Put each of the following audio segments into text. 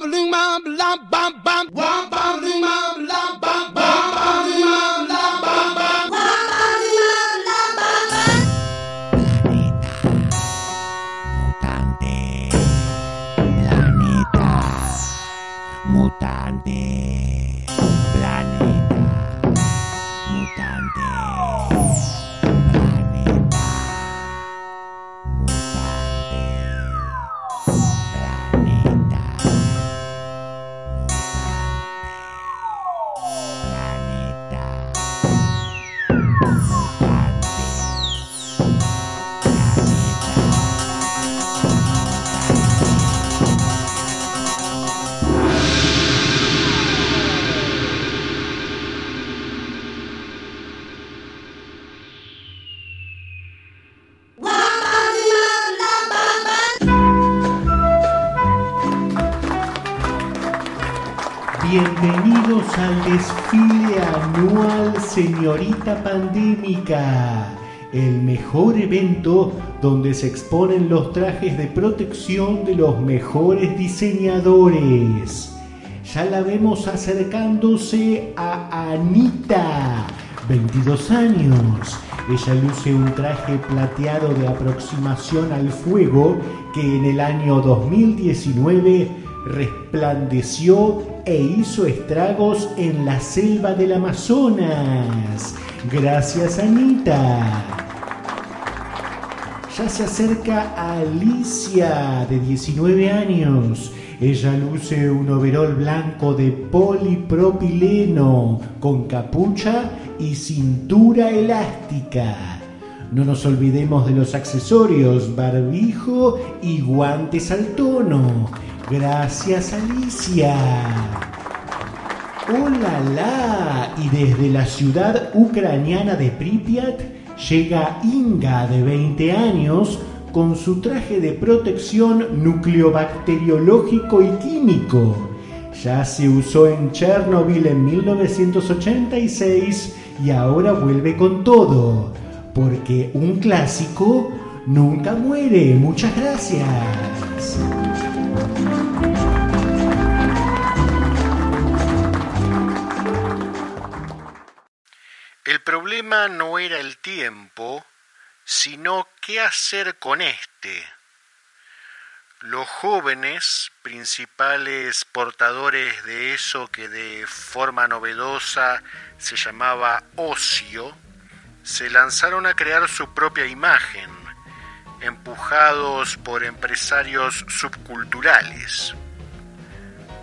bam, bam, bam, bam, Señorita Pandémica, el mejor evento donde se exponen los trajes de protección de los mejores diseñadores. Ya la vemos acercándose a Anita, 22 años. Ella luce un traje plateado de aproximación al fuego que en el año 2019 resplandeció e hizo estragos en la selva del Amazonas. Gracias, Anita. Ya se acerca a Alicia, de 19 años. Ella luce un overol blanco de polipropileno, con capucha y cintura elástica. No nos olvidemos de los accesorios, barbijo y guantes al tono. Gracias, Alicia. ¡Hola, la! Y desde la ciudad ucraniana de Pripyat llega Inga, de 20 años, con su traje de protección nucleobacteriológico y químico. Ya se usó en Chernobyl en 1986 y ahora vuelve con todo. Porque un clásico nunca muere. Muchas gracias. El problema no era el tiempo, sino qué hacer con este. Los jóvenes, principales portadores de eso que de forma novedosa se llamaba ocio, se lanzaron a crear su propia imagen, empujados por empresarios subculturales.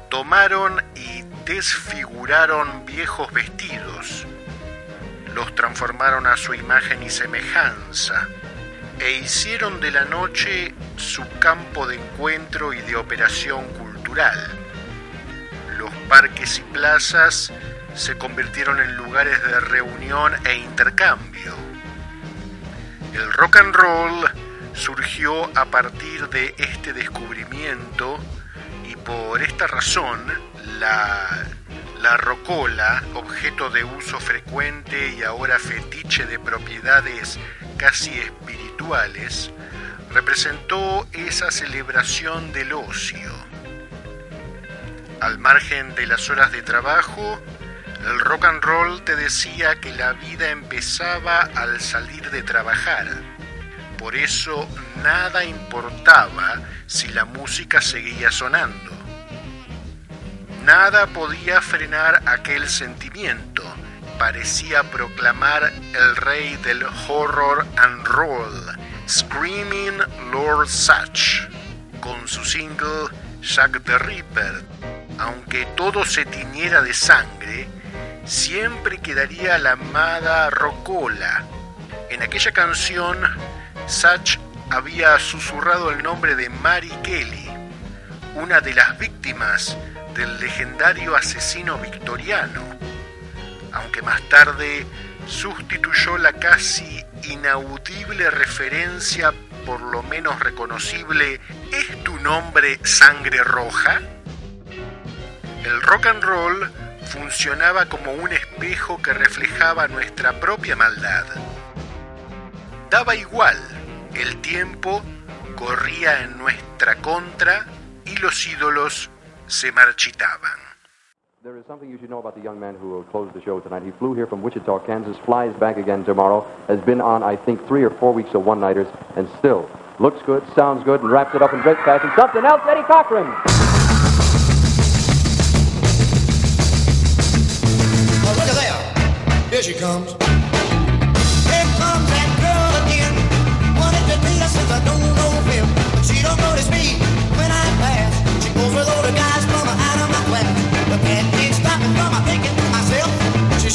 Tomaron y desfiguraron viejos vestidos, los transformaron a su imagen y semejanza, e hicieron de la noche su campo de encuentro y de operación cultural. Los parques y plazas se convirtieron en lugares de reunión e intercambio. El rock and roll surgió a partir de este descubrimiento y por esta razón la, la rocola, objeto de uso frecuente y ahora fetiche de propiedades casi espirituales, representó esa celebración del ocio. Al margen de las horas de trabajo, el rock and roll te decía que la vida empezaba al salir de trabajar. Por eso nada importaba si la música seguía sonando. Nada podía frenar aquel sentimiento. Parecía proclamar el rey del horror and roll, Screaming Lord Sutch, con su single Jack the Ripper. Aunque todo se tiñera de sangre, siempre quedaría la amada Rocola. En aquella canción, Sutch había susurrado el nombre de Mary Kelly, una de las víctimas del legendario asesino victoriano, aunque más tarde sustituyó la casi inaudible referencia, por lo menos reconocible, ¿es tu nombre sangre roja? El rock and roll funcionaba como un espejo que reflejaba nuestra propia maldad. Daba igual, el tiempo corría en nuestra contra y los ídolos se marchitaban. There is something you should know about the young man who will close the show tonight. He flew here from Wichita, Kansas, flies back again tomorrow, has been on, I think, three or four weeks of one-nighters, and still looks good, sounds good, and wraps it up in great fashion. Something else, Eddie Cochran! Oh, look at there. Here she comes.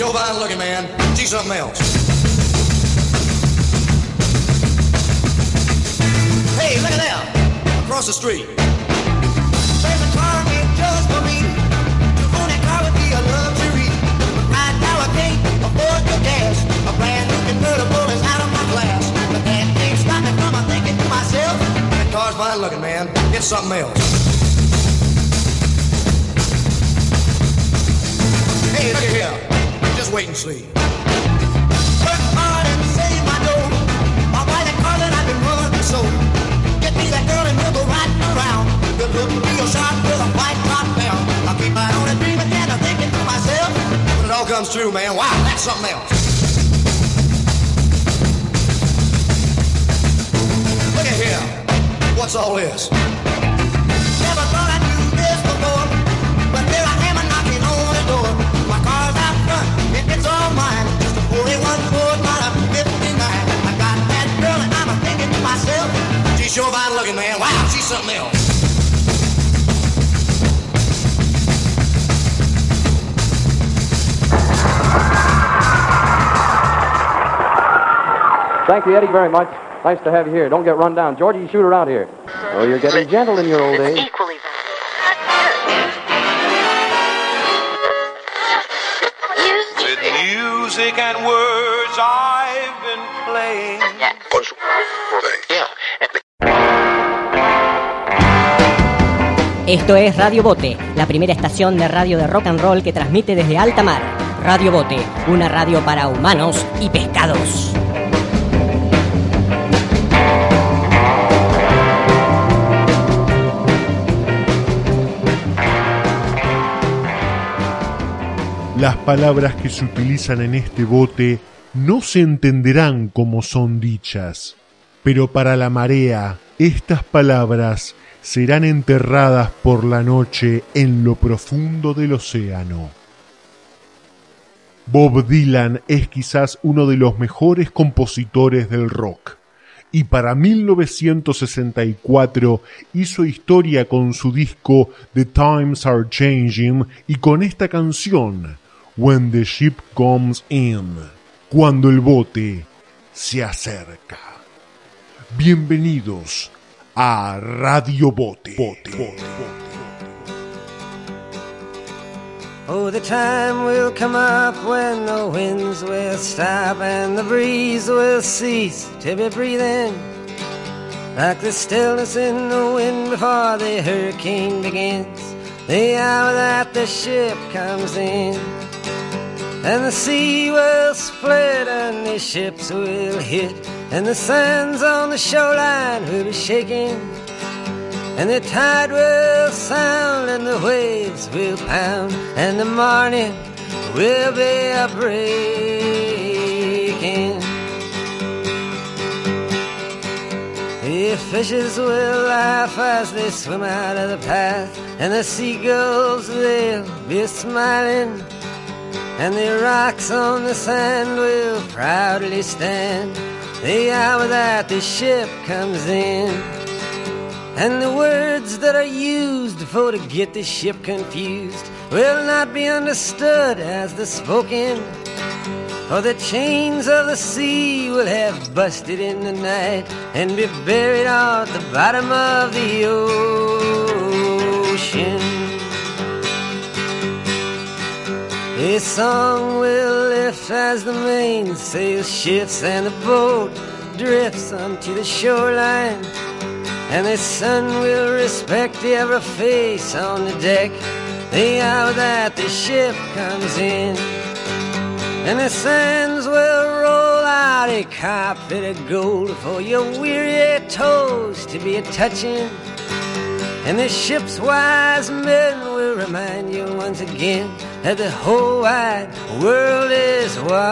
So fine looking, man. She's something else. Hey, look at there. Across the street. There's a car made just for me. To own that car would be a luxury. But right now I can't afford the gas. A brand new convertible is out of my class. But that can't me from thinking to myself. That car's fine looking, man. It's something else. Hey, look here. Just wait and see. Work hard and save my dough. I'll buy that car that I've been running so. Get me that girl and we'll go riding around. Good looking, real sharp with a white top down. I'll keep my own and dreaming and I'm thinking to myself. When it all comes true, man, wow, that's something else. Look at here. What's all this? Sure fine looking, man. Wow, she's something else. Thank you, Eddie, very much. Nice to have you here. Don't get run down. Georgie, you shoot around here. Oh, you're getting gentle in your old age. And words I've been playing. Esto es Radio Bote, la primera estación de radio de rock and roll que transmite desde alta mar. Radio Bote, una radio para humanos y pescados. Las palabras que se utilizan en este bote no se entenderán como son dichas, pero para la marea estas palabras serán enterradas por la noche en lo profundo del océano. Bob Dylan es quizás uno de los mejores compositores del rock y para 1964 hizo historia con su disco The Times Are Changing y con esta canción When the Ship Comes In, cuando el bote se acerca. Bienvenidos a Radio Bote. Oh, the time will come up when the winds will stop and the breeze will cease to be breathing. Like the stillness in the wind before the hurricane begins, the hour that the ship comes in. And the sea will split and the ships will hit, and the sands on the shoreline will be shaking. And the tide will sound and the waves will pound and the morning will be a breaking. The fishes will laugh as they swim out of the path and the seagulls they'll be smiling and the rocks on the sand will proudly stand the hour that the ship comes in. And the words that are used for to get the ship confused will not be understood as the spoken. For the chains of the sea will have busted in the night and be buried at the bottom of the ocean. A song will lift as the mainsail shifts and the boat drifts onto the shoreline. And the sun will respect the every face on the deck the hour that the ship comes in. And the sands will roll out a carpet of gold for your weary toes to be a touching. And the ship's wise men will remind you once again that the whole wide world is watching.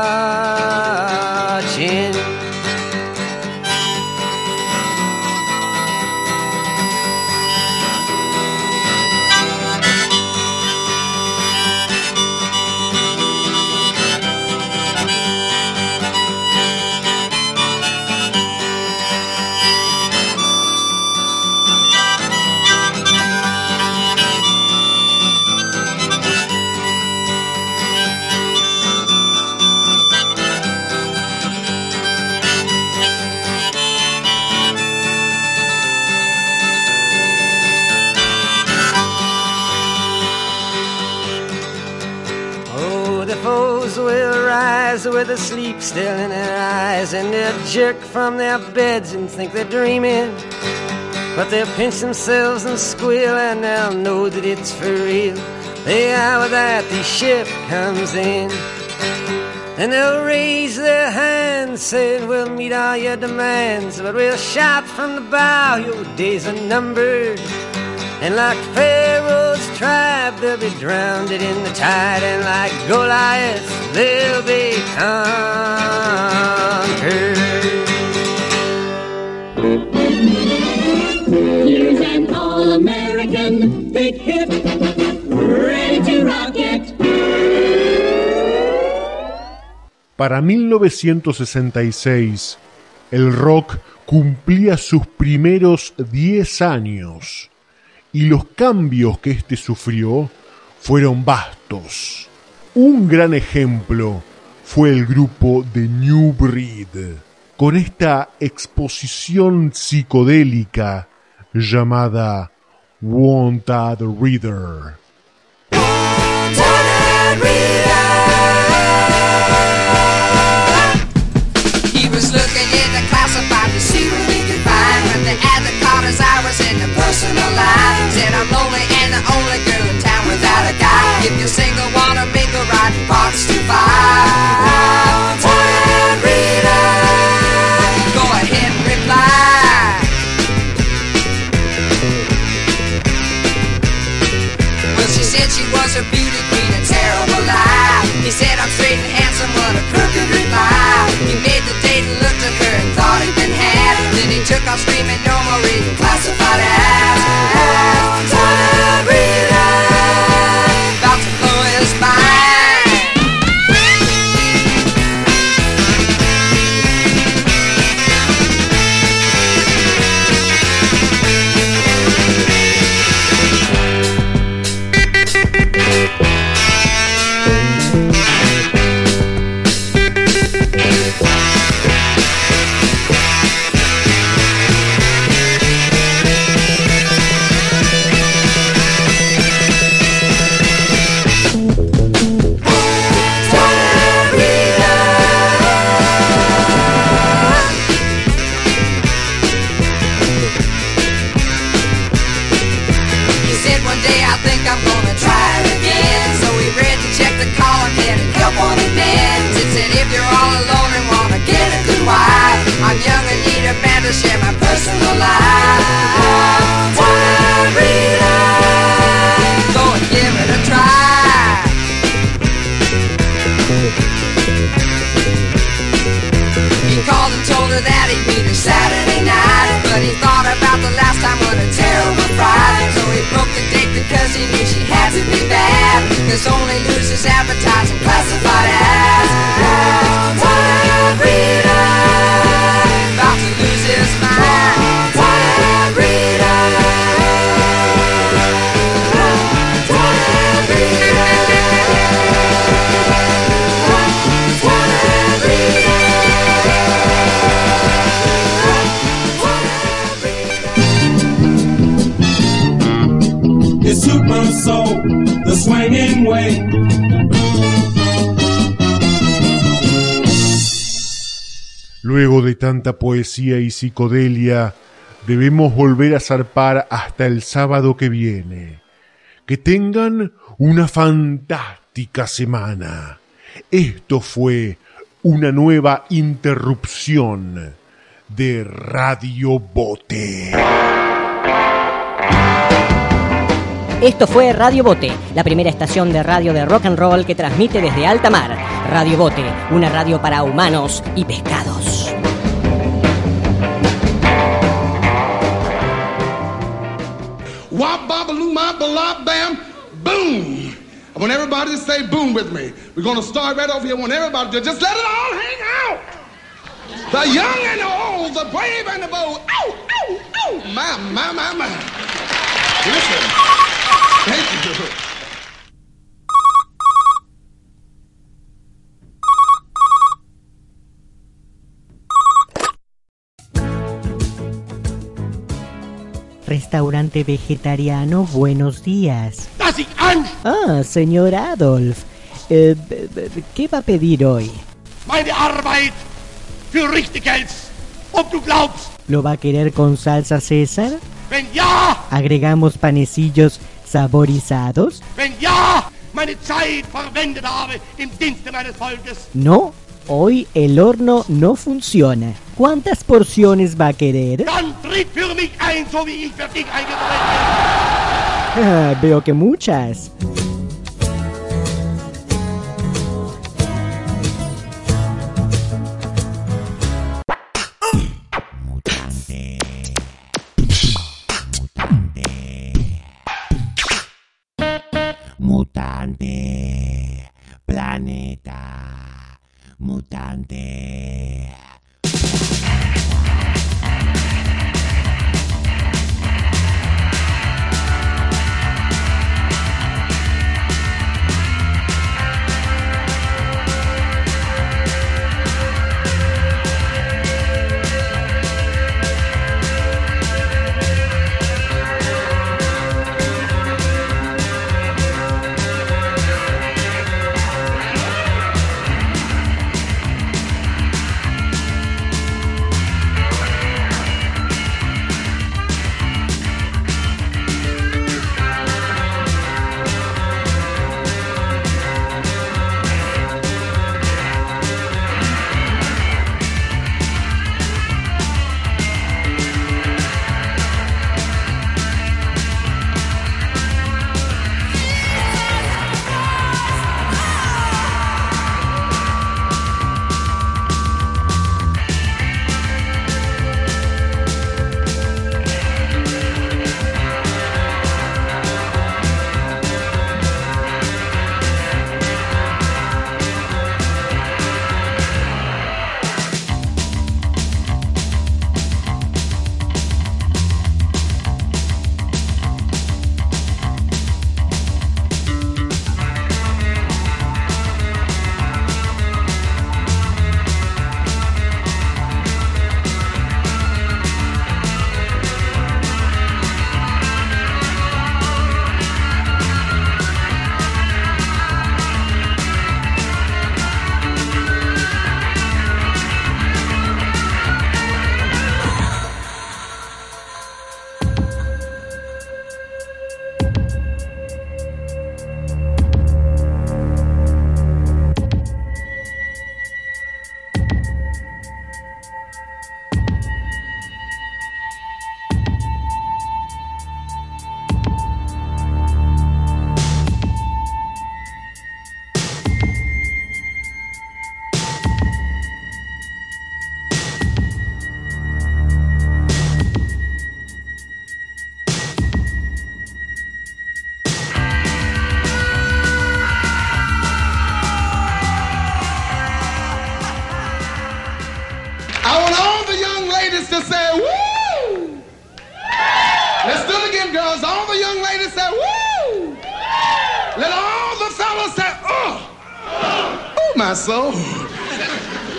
With the sleep still in their eyes, and they'll jerk from their beds and think they're dreaming. But they'll pinch themselves and squeal, and they'll know that it's for real. The hour that the ship comes in. And they'll raise their hands, saying, We'll meet all your demands, but we'll shout from the bow, Your days are numbered. And like Pharaoh's tribe, they'll be drowned in the tide, and like Goliath, they'll be conquered. Here's an all-American big hit, ready to rock it. Para 1966, el rock cumplía sus primeros 10 años y los cambios que éste sufrió fueron vastos. Un gran ejemplo fue el grupo de New Breed, con esta exposición psicodélica llamada Wanted Reader. He If you're single, wanna make mingle, ride parts to five. That he'd meet her Saturday night. But he thought about the last time what a terrible fright. So he broke the date because he knew she had to be bad. Cause only losers advertise Luego de tanta poesía y psicodelia, debemos volver a zarpar hasta el sábado que viene. Que tengan una fantástica semana. Esto fue una nueva interrupción de Radio Bote. Esto fue Radio Bote, la primera estación de radio de rock and roll que transmite desde alta mar. Radio Bote, una radio para humanos y pescados. Boom. I want everybody to say boom with me. We're going to start right over here. I want everybody to just let it all hang out. The young and the old, the brave and the bold. Ow, ow, ow. My, my, my, my. Listen. Restaurante vegetariano, buenos días. Ah, señor Adolf. Eh, b- b- ¿Qué va a pedir hoy? ¿Lo va a querer con salsa César? ¿Agregamos panecillos saborizados? No, hoy el horno no funciona. ¿Cuántas porciones va a querer? Ah, veo que muchas. Mutante. Planeta. Mutante. My soul.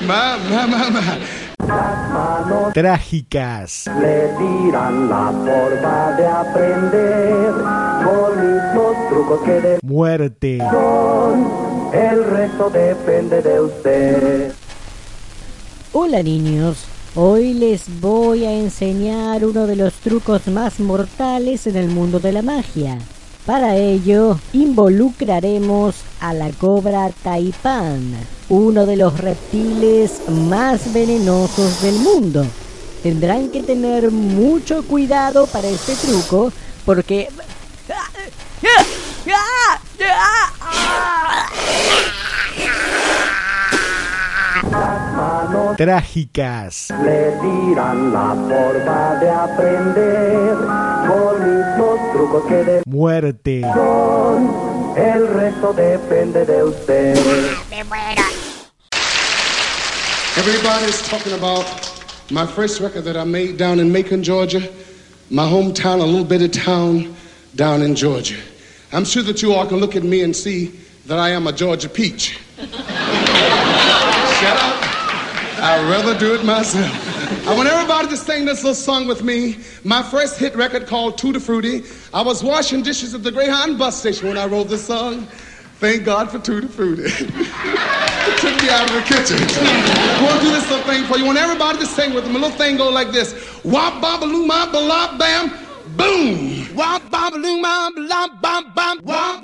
My, my, my, my. Trágicas. Le dirán la forma de aprender con mismos trucos que de Muerte. son. El resto depende de usted. Hola niños, hoy les voy a enseñar uno de los trucos más mortales en el mundo de la magia. Para ello, involucraremos a la cobra taipán, uno de los reptiles más venenosos del mundo. Tendrán que tener mucho cuidado para este truco porque ¡Ah! ¡Ah! ¡Ah! Trágicas. Le dirán la forma de aprender con mismos trucos que de Muerte. son. El resto depende de usted. Everybody's talking about my first record that I made down in Macon, Georgia, my hometown, a little bitty town down in Georgia. I'm sure that you all can look at me and see that I am a Georgia peach. I'd rather do it myself. I want everybody to sing this little song with me. My first hit record called Tutti Frutti. I was washing dishes at the Greyhound bus station when I wrote this song. Thank God for Tutti Frutti. it took me out of the kitchen. I want to do this little thing for you. I want everybody to sing with me. A little thing go like this. Wop, babaloo, ma, balop, bam, boom. Wop, babaloo, ma, balop, bam, bam, wop,